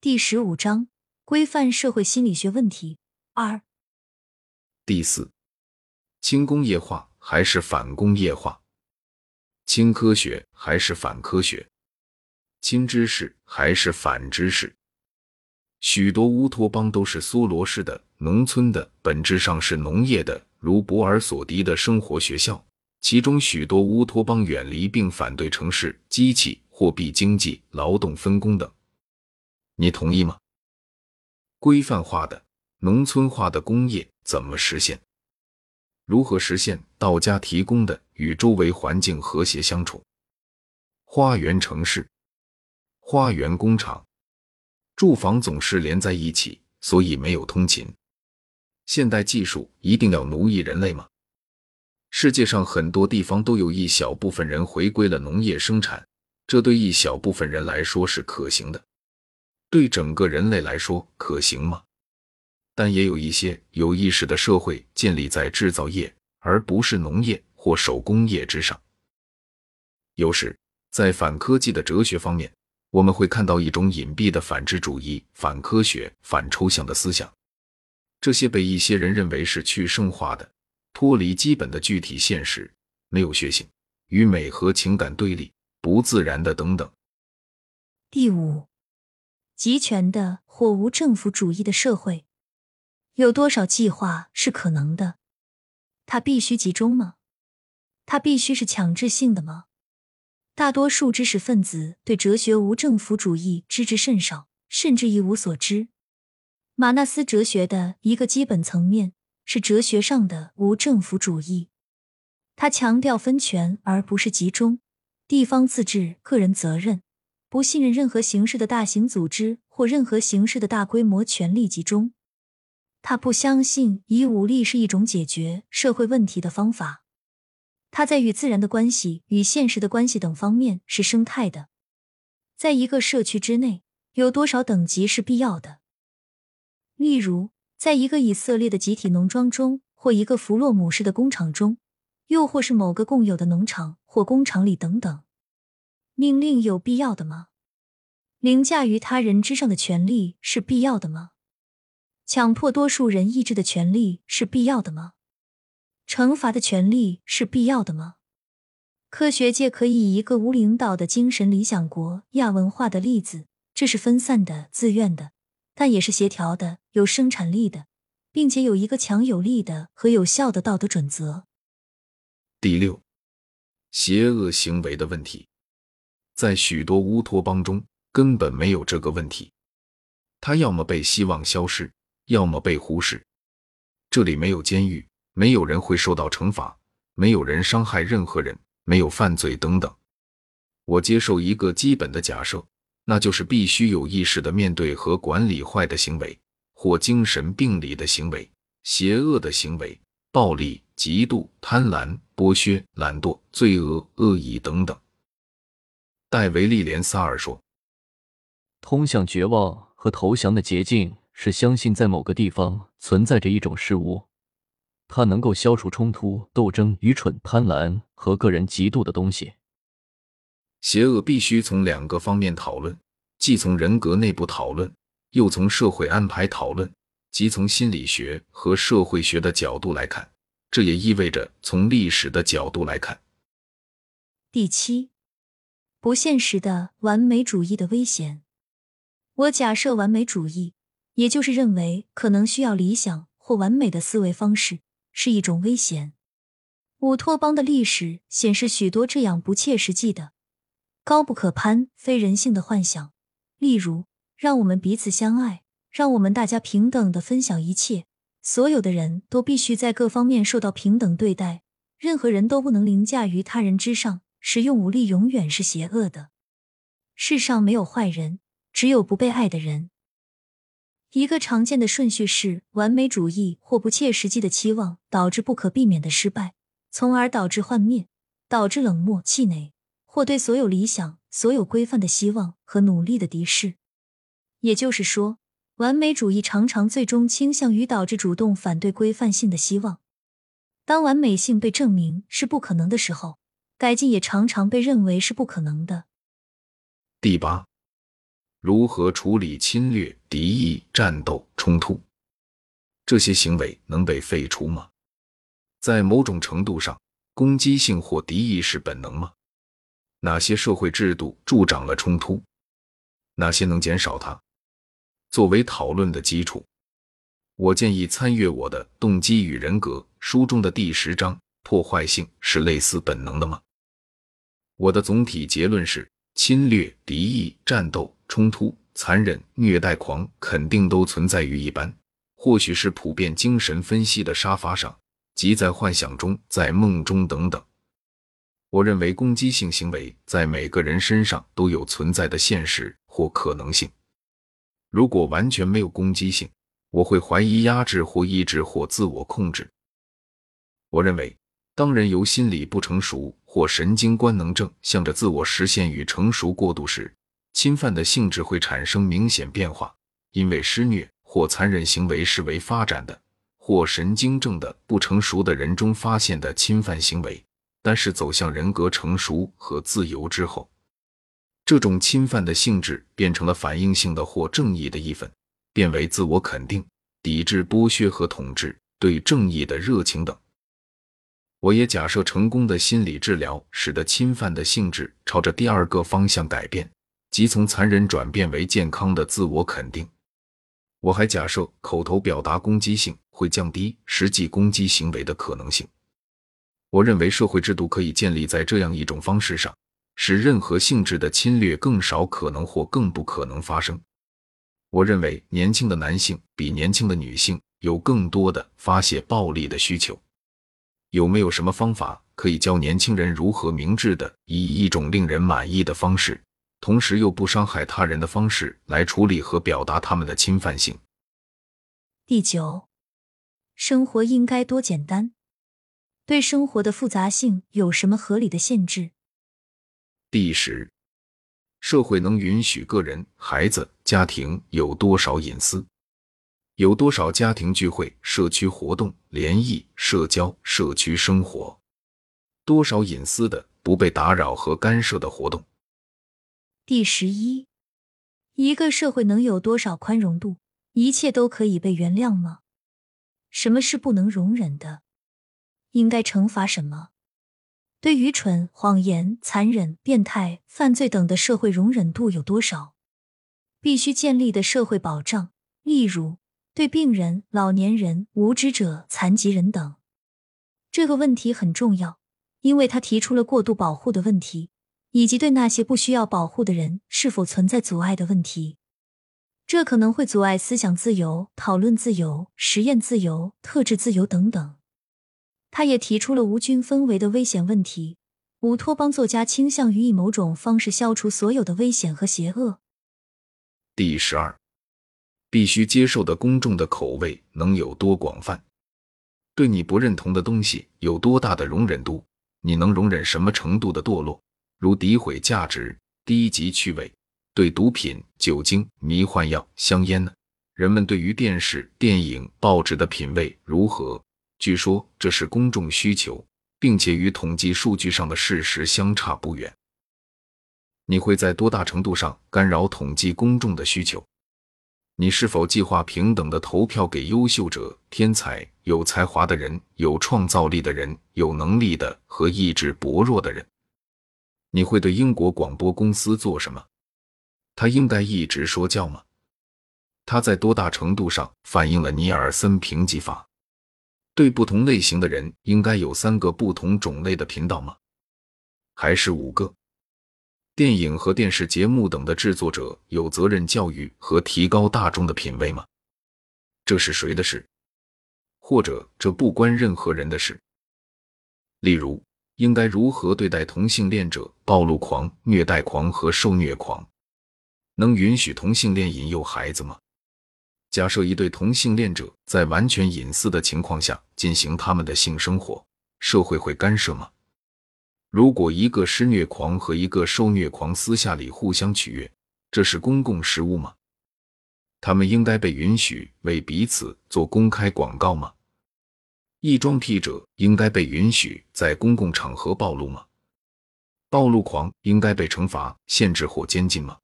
第十五章规范社会心理学问题二。第四，轻工业化还是反工业化？轻科学还是反科学？轻知识还是反知识？许多乌托邦都是梭罗式的、农村的，本质上是农业的，如博尔索迪的生活学校。其中许多乌托邦远离并反对城市、机器、货币经济、劳动分工等。你同意吗？规范化的、农村化的工业怎么实现？如何实现道家提供的与周围环境和谐相处？花园城市、花园工厂。住房总是连在一起，所以没有通勤。现代技术一定要奴役人类吗？世界上很多地方都有一小部分人回归了农业生产，这对一小部分人来说是可行的，对整个人类来说可行吗？但也有一些有意识的社会建立在制造业而不是农业或手工业之上。有时在反科技的哲学方面。我们会看到一种隐蔽的反智主义、反科学、反抽象的思想，这些被一些人认为是去圣化的，脱离基本的具体现实，没有血性，与美和情感对立，不自然的等等。第五，集权的或无政府主义的社会，有多少计划是可能的？它必须集中吗？它必须是强制性的吗？大多数知识分子对哲学无政府主义知之甚少，甚至一无所知。马纳斯哲学的一个基本层面是哲学上的无政府主义，他强调分权而不是集中，地方自治、个人责任，不信任任何形式的大型组织或任何形式的大规模权力集中。他不相信以武力是一种解决社会问题的方法。他在与自然的关系、与现实的关系等方面是生态的。在一个社区之内，有多少等级是必要的？例如，在一个以色列的集体农庄中，或一个弗洛姆式的工厂中，又或是某个共有的农场或工厂里等等，命令有必要的吗？凌驾于他人之上的权利是必要的吗？强迫多数人意志的权利是必要的吗？惩罚的权利是必要的吗？科学界可以以一个无领导的精神理想国亚文化的例子，这是分散的、自愿的，但也是协调的、有生产力的，并且有一个强有力的和有效的道德准则。第六，邪恶行为的问题，在许多乌托邦中根本没有这个问题，它要么被希望消失，要么被忽视。这里没有监狱。没有人会受到惩罚，没有人伤害任何人，没有犯罪等等。我接受一个基本的假设，那就是必须有意识的面对和管理坏的行为或精神病理的行为、邪恶的行为、暴力、嫉妒、贪婪、剥削、懒惰、罪恶、恶意等等。戴维·利连萨尔说：“通向绝望和投降的捷径是相信在某个地方存在着一种事物。”它能够消除冲突、斗争、愚蠢、贪婪和个人嫉妒的东西。邪恶必须从两个方面讨论，既从人格内部讨论，又从社会安排讨论，即从心理学和社会学的角度来看。这也意味着从历史的角度来看。第七，不现实的完美主义的危险。我假设完美主义，也就是认为可能需要理想或完美的思维方式。是一种危险。乌托邦的历史显示许多这样不切实际的、高不可攀、非人性的幻想，例如让我们彼此相爱，让我们大家平等的分享一切，所有的人都必须在各方面受到平等对待，任何人都不能凌驾于他人之上，使用武力永远是邪恶的。世上没有坏人，只有不被爱的人。一个常见的顺序是：完美主义或不切实际的期望导致不可避免的失败，从而导致幻灭，导致冷漠、气馁，或对所有理想、所有规范的希望和努力的敌视。也就是说，完美主义常常最终倾向于导致主动反对规范性的希望。当完美性被证明是不可能的时候，改进也常常被认为是不可能的。第八，如何处理侵略、敌意、战斗、冲突？这些行为能被废除吗？在某种程度上，攻击性或敌意是本能吗？哪些社会制度助长了冲突？哪些能减少它？作为讨论的基础，我建议参阅我的《动机与人格》书中的第十章：破坏性是类似本能的吗？我的总体结论是：侵略、敌意、战斗、冲突、残忍、虐待狂肯定都存在于一般。或许是普遍精神分析的沙发上，即在幻想中，在梦中等等。我认为攻击性行为在每个人身上都有存在的现实或可能性。如果完全没有攻击性，我会怀疑压制或抑制或自我控制。我认为，当人由心理不成熟或神经官能症向着自我实现与成熟过渡时，侵犯的性质会产生明显变化，因为施虐。或残忍行为视为发展的，或神经症的不成熟的人中发现的侵犯行为，但是走向人格成熟和自由之后，这种侵犯的性质变成了反应性的或正义的一份，变为自我肯定、抵制剥削和统治、对正义的热情等。我也假设成功的心理治疗使得侵犯的性质朝着第二个方向改变，即从残忍转变为健康的自我肯定。我还假设口头表达攻击性会降低实际攻击行为的可能性。我认为社会制度可以建立在这样一种方式上，使任何性质的侵略更少可能或更不可能发生。我认为年轻的男性比年轻的女性有更多的发泄暴力的需求。有没有什么方法可以教年轻人如何明智的以一种令人满意的方式？同时又不伤害他人的方式来处理和表达他们的侵犯性。第九，生活应该多简单？对生活的复杂性有什么合理的限制？第十，社会能允许个人、孩子、家庭有多少隐私？有多少家庭聚会、社区活动、联谊、社交、社区生活？多少隐私的不被打扰和干涉的活动？第十一，一个社会能有多少宽容度？一切都可以被原谅吗？什么是不能容忍的？应该惩罚什么？对愚蠢、谎言、残忍、变态、犯罪等的社会容忍度有多少？必须建立的社会保障，例如对病人、老年人、无知者、残疾人等，这个问题很重要，因为他提出了过度保护的问题。以及对那些不需要保护的人是否存在阻碍的问题，这可能会阻碍思想自由、讨论自由、实验自由、特质自由等等。他也提出了无菌氛围的危险问题。乌托邦作家倾向于以某种方式消除所有的危险和邪恶。第十二，必须接受的公众的口味能有多广泛？对你不认同的东西有多大的容忍度？你能容忍什么程度的堕落？如诋毁价值、低级趣味，对毒品、酒精、迷幻药、香烟呢？人们对于电视、电影、报纸的品味如何？据说这是公众需求，并且与统计数据上的事实相差不远。你会在多大程度上干扰统计公众的需求？你是否计划平等的投票给优秀者、天才、有才华的人、有创造力的人、有能力的和意志薄弱的人？你会对英国广播公司做什么？他应该一直说教吗？他在多大程度上反映了尼尔森评级法？对不同类型的人，应该有三个不同种类的频道吗？还是五个？电影和电视节目等的制作者有责任教育和提高大众的品味吗？这是谁的事？或者这不关任何人的事？例如。应该如何对待同性恋者、暴露狂、虐待狂和受虐狂？能允许同性恋引诱孩子吗？假设一对同性恋者在完全隐私的情况下进行他们的性生活，社会会干涉吗？如果一个施虐狂和一个受虐狂私下里互相取悦，这是公共事务吗？他们应该被允许为彼此做公开广告吗？异装癖者应该被允许在公共场合暴露吗？暴露狂应该被惩罚、限制或监禁吗？